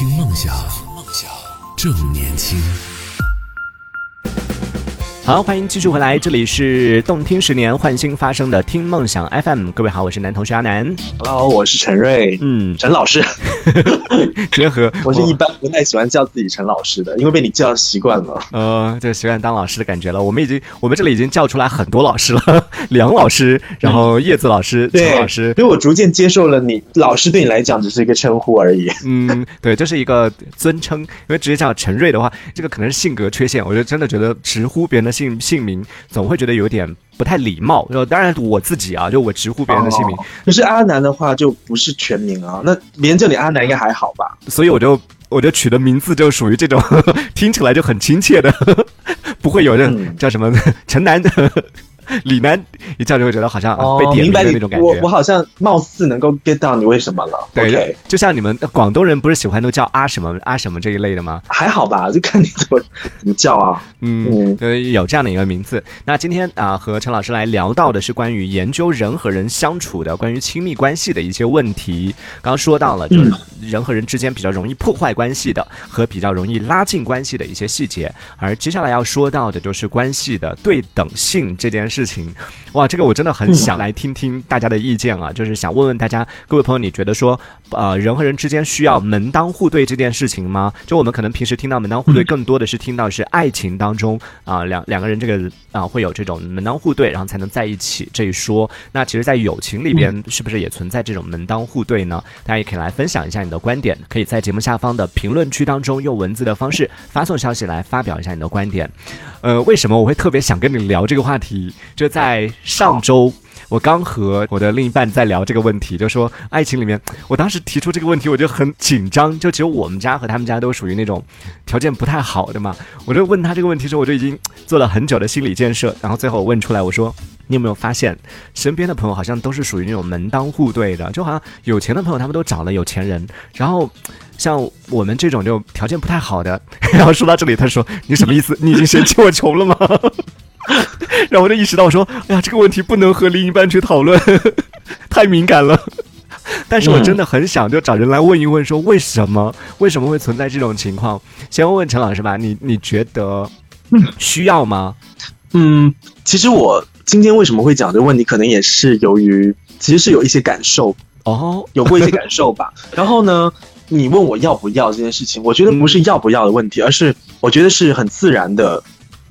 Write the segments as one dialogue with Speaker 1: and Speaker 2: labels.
Speaker 1: 听梦想，正年轻。
Speaker 2: 好，欢迎继续回来，这里是动听十年换新发生的听梦想 FM。各位好，我是男同学阿南。
Speaker 3: Hello，我是陈瑞，
Speaker 2: 嗯，
Speaker 3: 陈老师。
Speaker 2: 结合
Speaker 3: 我是一般不太喜欢叫自己陈老师的，因为被你叫习惯了。
Speaker 2: 呃，就习惯当老师的感觉了。我们已经，我们这里已经叫出来很多老师了，梁老师，然后叶子老师、陈老师，
Speaker 3: 所以我逐渐接受了你老师对你来讲只是一个称呼而已。
Speaker 2: 嗯，对，这是一个尊称。因为直接叫陈瑞的话，这个可能是性格缺陷。我就真的觉得直呼别人的姓姓名，总会觉得有点不太礼貌。就当然我自己啊，就我直呼别人的姓名，
Speaker 3: 哦可是阿南的话就不是全名啊，那别人叫你阿南应该还好吧？
Speaker 2: 所以我就我就取的名字就属于这种 听起来就很亲切的，不会有人
Speaker 3: 嗯
Speaker 2: 叫什么 陈南、李楠，一叫就会觉得好像
Speaker 3: 哦
Speaker 2: 被，点名的那种感觉。
Speaker 3: 我我好像貌似能够 get 到你为什么了。
Speaker 2: 对就像你们广东人不是喜欢都叫阿什么阿什么这一类的吗？
Speaker 3: 还好吧，就看你怎么怎么叫啊。
Speaker 2: 嗯
Speaker 3: 嗯，
Speaker 2: 呃，有这样的一个名字。那今天啊、和陈老师来聊到的是关于研究人和人相处的，关于亲密关系的一些问题。刚刚说到了，就是人和人之间比较容易破坏关系的，和比较容易拉近关系的一些细节。而接下来要说到的就是关系的对等性这件事情。哇，这个我真的很想来听听大家的意见啊，就是想问问大家，各位朋友，你觉得说，呃，人和人之间需要门当户对这件事情吗？就我们可能平时听到门当户对，更多的是听到是爱情当中啊、两两个人这个啊、会有这种门当户对，然后才能在一起这一说。那其实，在友情里边，是不是也存在这种门当户对呢？大家也可以来分享一下你的观点，可以在节目下方的评论区当中用文字的方式发送消息来发表一下你的观点。呃，为什么我会特别想跟你聊这个话题？就在上周。我刚和我的另一半在聊这个问题，就说爱情里面，我当时提出这个问题，我就很紧张。就只有我们家和他们家都属于那种条件不太好的嘛，我就问他这个问题的时候，我就已经做了很久的心理建设。然后最后我问出来，我说：“你有没有发现，身边的朋友好像都是属于那种门当户对的？就好像有钱的朋友他们都找了有钱人，然后像我们这种就条件不太好的，然后说到这里，他说：“你什么意思？你已经嫌弃我穷了吗？”然后我就意识到，我说：“哎呀，这个问题不能和另一半去讨论，太敏感了。”但是我真的很想就找人来问一问，说为什么为什么会存在这种情况？先问问陈老师吧，你你觉得需要吗？
Speaker 3: 嗯，其实我今天为什么会讲这个问题，可能也是由于其实是有一些感受
Speaker 2: 哦，
Speaker 3: 有过一些感受吧。然后呢，你问我要不要这件事情，我觉得不是要不要的问题，而是我觉得是很自然的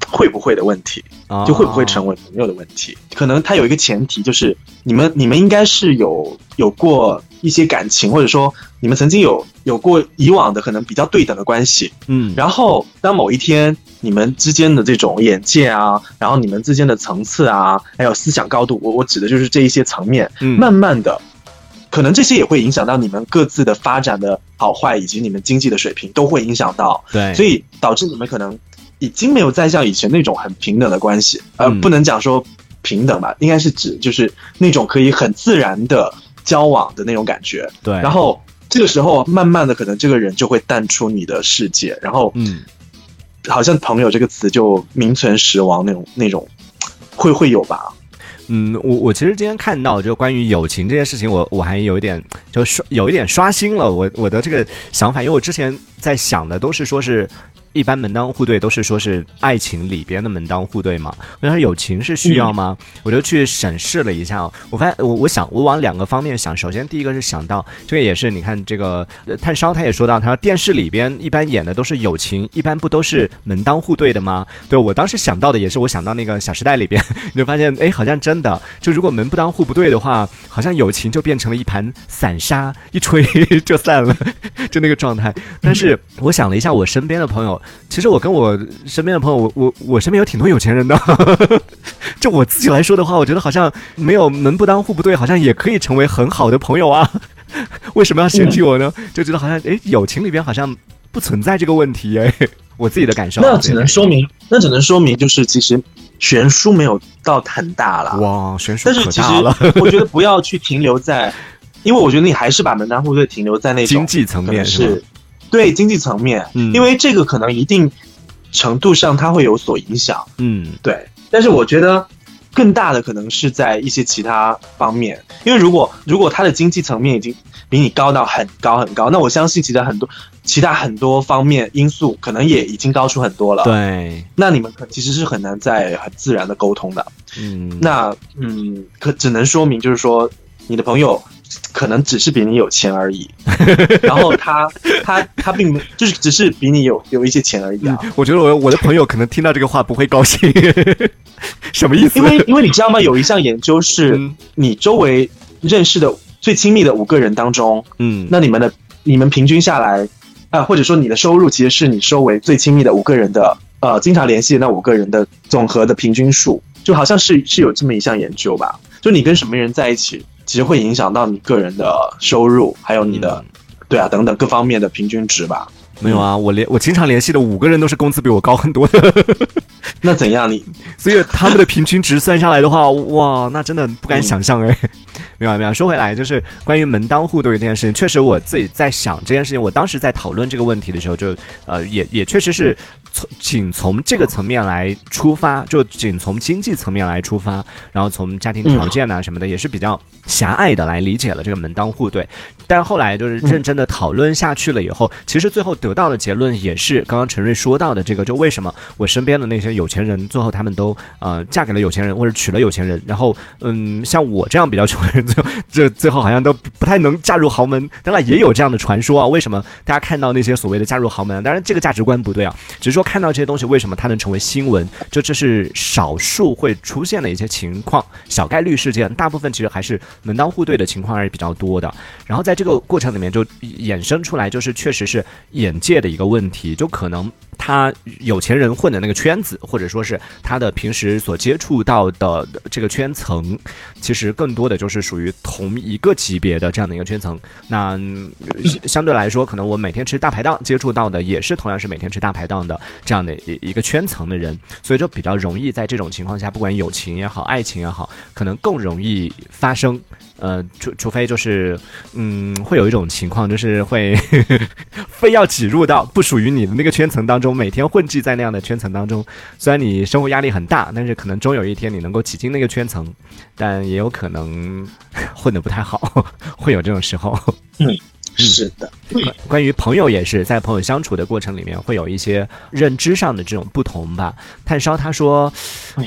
Speaker 3: 会不会的问题，
Speaker 2: 哦
Speaker 3: 就会不会成为朋友的问题。可能它有一个前提，就是你们你们应该是有有过一些感情，或者说你们曾经有有过以往的可能比较对等的关系。
Speaker 2: 嗯，
Speaker 3: 然后当某一天你们之间的这种眼界啊，然后你们之间的层次啊，还有思想高度，我我指的就是这一些层面，
Speaker 2: 嗯。
Speaker 3: 慢慢的，可能这些也会影响到你们各自的发展的好坏，以及你们经济的水平都会影响到，
Speaker 2: 对，
Speaker 3: 所以导致你们可能已经没有再像以前那种很平等的关系，呃，
Speaker 2: 嗯
Speaker 3: 不能讲说平等吧，应该是指就是那种可以很自然的交往的那种感觉，
Speaker 2: 对，
Speaker 3: 然后这个时候慢慢的可能这个人就会淡出你的世界，然后
Speaker 2: 嗯，
Speaker 3: 好像朋友这个词就名存实亡那种那种，会会有吧？
Speaker 2: 嗯，我我其实今天看到就关于友情这件事情，我我还有一点就刷有一点刷新了我我的这个想法，因为我之前在想的都是说是。一般门当户对都是说是爱情里边的门当户对嘛？我想友情是需要吗？我就去审视了一下哦，我发现我我想我往两个方面想，首先第一个是想到这个也是你看这个呃炭烧他也说到，他说电视里边一般演的都是友情，一般不都是门当户对的吗？对我当时想到的也是我想到那个《小时代》里边，你就发现哎，好像真的就如果门不当户不对的话，好像友情就变成了一盘散沙，一吹 就散了，就那个状态。但是我想了一下，我身边的朋友，其实我跟我身边的朋友，我我我身边有挺多有钱人的。就我自己来说的话，我觉得好像没有门不当户不对，好像也可以成为很好的朋友啊。为什么要嫌弃我呢？就觉得好像哎，友情里边好像不存在这个问题哎。我自己的感受啊，
Speaker 3: 那只能说明，那只能说明就是其实悬殊没有到很大了。
Speaker 2: 哇，悬殊
Speaker 3: 但是其
Speaker 2: 可大了，
Speaker 3: 实我觉得不要去停留在，因为我觉得你还是把门当户对停留在那种
Speaker 2: 经济层面是
Speaker 3: 是，对经济层面，
Speaker 2: 嗯
Speaker 3: 因为这个可能一定程度上它会有所影响，
Speaker 2: 嗯
Speaker 3: 对。但是我觉得更大的可能是在一些其他方面，因为如果如果他的经济层面已经比你高到很高很高。那我相信其他很多其他很多方面因素可能也已经高出很多了。，
Speaker 2: 对，
Speaker 3: 那你们可其实是很难再很自然的沟通的。
Speaker 2: 嗯，
Speaker 3: 那嗯，可只能说明就是说，你的朋友可能只是比你有钱而已，然后他他他并没就是只是比你有有一些钱而已啊。
Speaker 2: 我觉得我我的朋友可能听到这个话不会高兴，什么意思？
Speaker 3: 因为因为你知道吗？有一项研究是
Speaker 2: 嗯
Speaker 3: 你周围认识的最亲密的五个人当中，
Speaker 2: 嗯，
Speaker 3: 那你们的你们平均下来啊、或者说你的收入其实是你周围最亲密的五个人的呃经常联系的那五个人的总和的平均数，就好像是是有这么一项研究吧？就你跟什么人在一起，其实会影响到你个人的收入，还有你的、对啊等等各方面的平均值吧。
Speaker 2: 没有啊，我联我经常联系的五个人都是工资比我高很多的，
Speaker 3: 那怎样你？
Speaker 2: 所以他们的平均值算下来的话，哇，那真的不敢想象哎。没有啊没有啊，说回来就是关于门当户对这件事情，确实我自己在想这件事情，我当时在讨论这个问题的时候就，呃也也确实是从仅从这个层面来出发，就仅从经济层面来出发，然后从家庭条件呐、什么的也是比较狭隘的来理解了这个门当户对。但后来就是认真的讨论下去了以后，其实最后得到的结论也是刚刚陈瑞说到的这个，就为什么我身边的那些有钱人，最后他们都呃嫁给了有钱人或者娶了有钱人，然后嗯，像我这样比较穷的人，最后 这最后好像都不太能嫁入豪门。当然也有这样的传说啊，为什么大家看到那些所谓的嫁入豪门？当然这个价值观不对啊，只是说看到这些东西，为什么它能成为新闻？就这是少数会出现的一些情况，小概率事件，大部分其实还是门当户对的情况还是比较多的。然后在这个过程里面就衍生出来，就是确实是眼界的一个问题，就可能他有钱人混的那个圈子，或者说是他的平时所接触到的这个圈层，其实更多的就是属于于同一个级别的这样的一个圈层。那相对来说，可能我每天吃大排档接触到的也是同样是每天吃大排档的这样的一一个圈层的人，所以就比较容易在这种情况下，不管友情也好，爱情也好，可能更容易发生。呃，除除非就是，嗯，会有一种情况，就是会 非要挤入到不属于你的那个圈层当中，每天混迹在那样的圈层当中。虽然你生活压力很大，但是可能终有一天你能够挤进那个圈层，但也有可能 混得不太好，会有这种时候。
Speaker 3: 是的，
Speaker 2: 关关于朋友也是，在朋友相处的过程里面，会有一些认知上的这种不同吧。炭烧他说，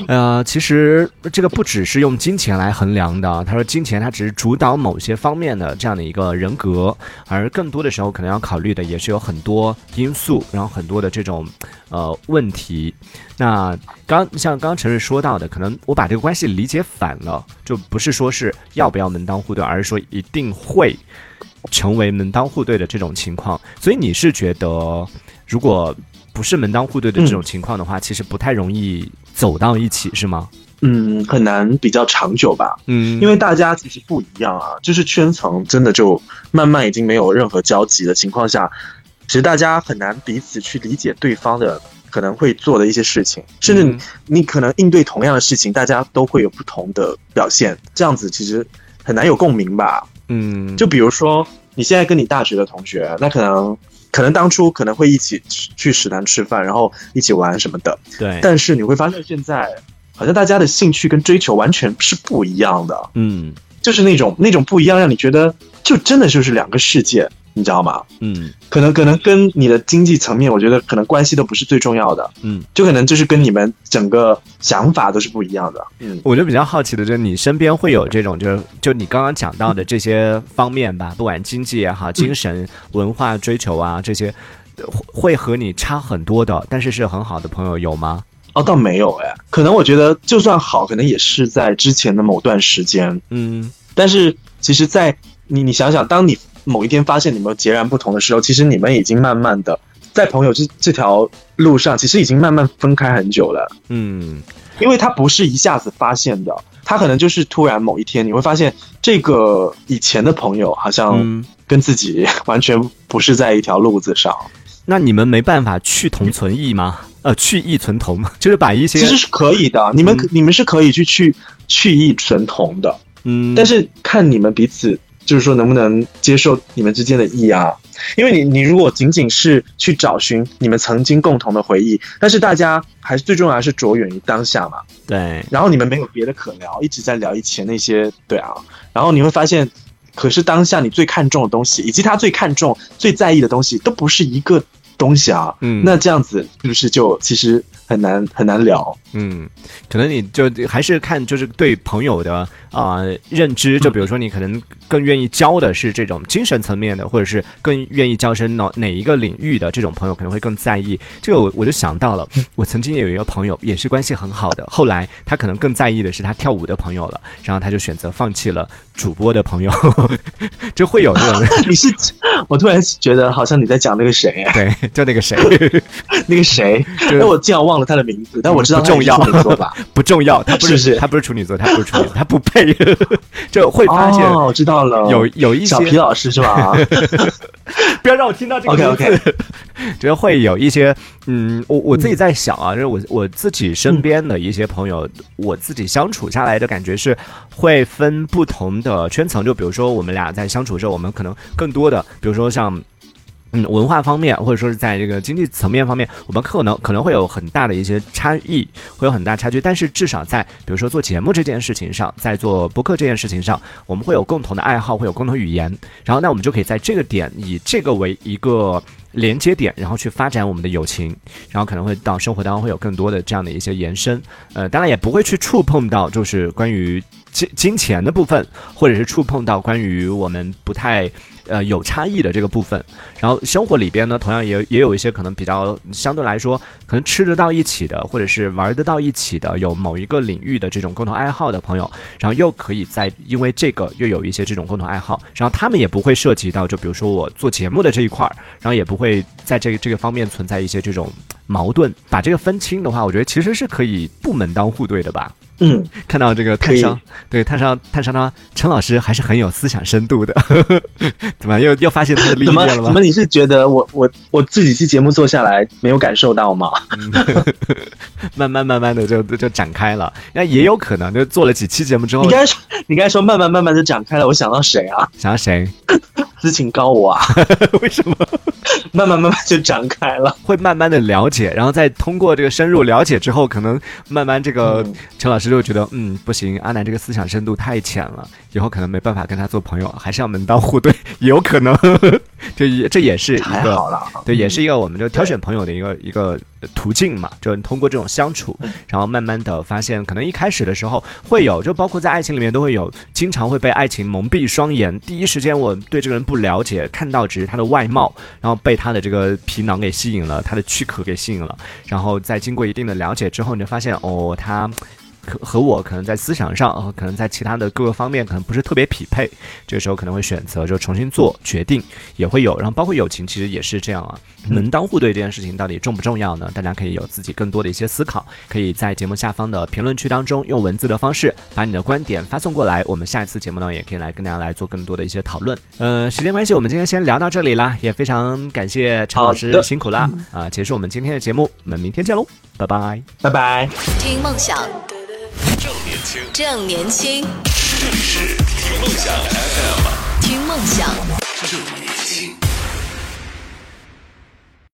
Speaker 2: 呃，其实这个不只是用金钱来衡量的。他说，金钱它只是主导某些方面的这样的一个人格，而更多的时候可能要考虑的也是有很多因素，然后很多的这种呃问题。那刚像刚刚陈瑞说到的，可能我把这个关系理解反了，就不是说是要不要门当户对，而是说一定会。成为门当户对的这种情况，所以你是觉得，如果不是门当户对的这种情况的话，其实不太容易走到一起，是吗？
Speaker 3: 嗯，很难比较长久吧。
Speaker 2: 嗯，
Speaker 3: 因为大家其实不一样啊，就是圈层真的就慢慢已经没有任何交集的情况下，其实大家很难彼此去理解对方的可能会做的一些事情，甚至你,、可能应对同样的事情，大家都会有不同的表现，这样子其实很难有共鸣吧。
Speaker 2: 嗯，
Speaker 3: 就比如说你现在跟你大学的同学，那可能可能当初可能会一起去去食堂吃饭，然后一起玩什么的，
Speaker 2: 对，
Speaker 3: 但是你会发现现在好像大家的兴趣跟追求完全是不一样的。
Speaker 2: 嗯。
Speaker 3: 就是那种那种不一样，让你觉得就真的就是两个世界，你知道吗？
Speaker 2: 嗯。
Speaker 3: 可能可能跟你的经济层面，我觉得可能关系都不是最重要的，
Speaker 2: 嗯，
Speaker 3: 就可能就是跟你们整个想法都是不一样的。嗯，
Speaker 2: 我就比较好奇的就是你身边会有这种，就是就你刚刚讲到的这些方面吧，不管经济也好，精神文化追求啊这些，呃会会和你差很多的，但是是很好的朋友有吗？
Speaker 3: 哦，倒没有哎，可能我觉得就算好，可能也是在之前的某段时间，
Speaker 2: 嗯。
Speaker 3: 但是其实在，你你想想，当你某一天发现你们截然不同的时候，其实你们已经慢慢的在朋友这这条路上，其实已经慢慢分开很久了。
Speaker 2: 嗯。
Speaker 3: 因为他不是一下子发现的，他可能就是突然某一天，你会发现这个以前的朋友好像
Speaker 2: 嗯，
Speaker 3: 跟自己完全不是在一条路子上，
Speaker 2: 那你们没办法去同存异吗？呃，去异存同，就是把一些
Speaker 3: 其实是可以的，你们、你们是可以去去去异存同的，
Speaker 2: 嗯，
Speaker 3: 但是看你们彼此，就是说能不能接受你们之间的异啊。因为你你如果仅仅是去找寻你们曾经共同的回忆，但是大家还是最重要还是着眼于当下嘛，
Speaker 2: 对，
Speaker 3: 然后你们没有别的可聊，一直在聊以前那些，对啊，然后你会发现，可是当下你最看重的东西，以及他最看重、最在意的东西，都不是一个东西啊。
Speaker 2: 嗯
Speaker 3: 那这样子是不是就其实很难很难聊？
Speaker 2: 嗯，可能你就还是看就是对朋友的啊、认知，就比如说你可能更愿意交的是这种精神层面的，或者是更愿意交深哪哪一个领域的这种朋友，可能会更在意。这个我我就想到了，我曾经也有一个朋友，也是关系很好的，后来他可能更在意的是他跳舞的朋友了，然后他就选择放弃了主播的朋友，就会有这种
Speaker 3: 你是，我突然觉得好像你在讲那个谁，
Speaker 2: 对，就那个谁
Speaker 3: 那个谁，
Speaker 2: 就
Speaker 3: 那我竟然忘了他的名字，但我知道
Speaker 2: 不重要
Speaker 3: 他也是处女座吧？
Speaker 2: 不重要，他不是他不是处女座，他不是处女，他不配，就会发现。
Speaker 3: 哦，我知道了，
Speaker 2: 有有一些
Speaker 3: 小皮老师是吧？
Speaker 2: 不要让我听到这个
Speaker 3: OK，OK
Speaker 2: 名字。就会有一些，嗯，我我自己在想啊，就是我我自己身边的一些朋友，我自己相处下来的感觉是会分不同的圈层。就比如说我们俩在相处的时候，我们可能更多的，比如说像。嗯，文化方面，或者说是在这个经济层面方面，我们可能可能会有很大的一些差异，会有很大差距。但是至少在比如说做节目这件事情上，在做播客这件事情上，我们会有共同的爱好，会有共同语言。然后那我们就可以在这个点以这个为一个连接点，然后去发展我们的友情，然后可能会到生活当中会有更多的这样的一些延伸。呃，当然也不会去触碰到就是关于金金钱的部分，或者是触碰到关于我们不太。呃，有差异的这个部分，然后生活里边呢，同样也也有一些可能比较相对来说，可能吃得到一起的，或者是玩得到一起的，有某一个领域的这种共同爱好的朋友，然后又可以在因为这个又有一些这种共同爱好，然后他们也不会涉及到，就比如说我做节目的这一块儿，然后也不会在这个这个方面存在一些这种矛盾，把这个分清的话，我觉得其实是可以不门当户对的吧。
Speaker 3: 嗯，
Speaker 2: 看到这个炭商，对炭商炭商呢，陈老师还是很有思想深度的，怎么又又发现他的利益
Speaker 3: 怎么
Speaker 2: 了吗？
Speaker 3: 怎么你是觉得我我我这几期节目做下来没有感受到吗？
Speaker 2: 慢慢慢慢的就就展开了，那也有可能就做了几期节目之后
Speaker 3: 你，刚才说你刚才说慢慢慢慢的展开了，我想到谁啊？
Speaker 2: 想到谁？
Speaker 3: 斯琴高我啊，
Speaker 2: 为什么？
Speaker 3: 慢慢慢慢就展开了。
Speaker 2: 会慢慢的了解，然后再通过这个深入了解之后，可能慢慢这个
Speaker 3: 嗯。
Speaker 2: 陈老师就觉得，嗯，不行，阿南这个思想深度太浅了，以后可能没办法跟他做朋友，还是要门当户对，也 有可能，这也这也是一个对，也是一个我们就挑选朋友的一个一个途径嘛，就通过这种相处，然后慢慢的发现，可能一开始的时候会有，就包括在爱情里面都会有，经常会被爱情蒙蔽双眼，第一时间我对这个人不不了解，看到只是他的外貌，然后被他的这个皮囊给吸引了，他的躯壳给吸引了，然后在经过一定的了解之后，你就发现哦，他。和和我可能在思想上，呃，可能在其他的各个方面可能不是特别匹配，这个时候可能会选择就重新做决定，也会有。然后包括友情，其实也是这样啊。门当户对这件事情到底重不重要呢？大家可以有自己更多的一些思考，可以在节目下方的评论区当中用文字的方式把你的观点发送过来。我们下一次节目呢，也可以来跟大家来做更多的一些讨论。呃，时间关系，我们今天先聊到这里啦，也非常感谢陈老师辛苦啦啊、结束我们今天的节目，我们明天见喽，拜拜。
Speaker 3: 拜拜。
Speaker 4: 听梦想，
Speaker 1: 正年轻，
Speaker 4: 正年轻，
Speaker 1: 这里是听梦想 FM，
Speaker 4: 听梦想。
Speaker 1: 正年轻。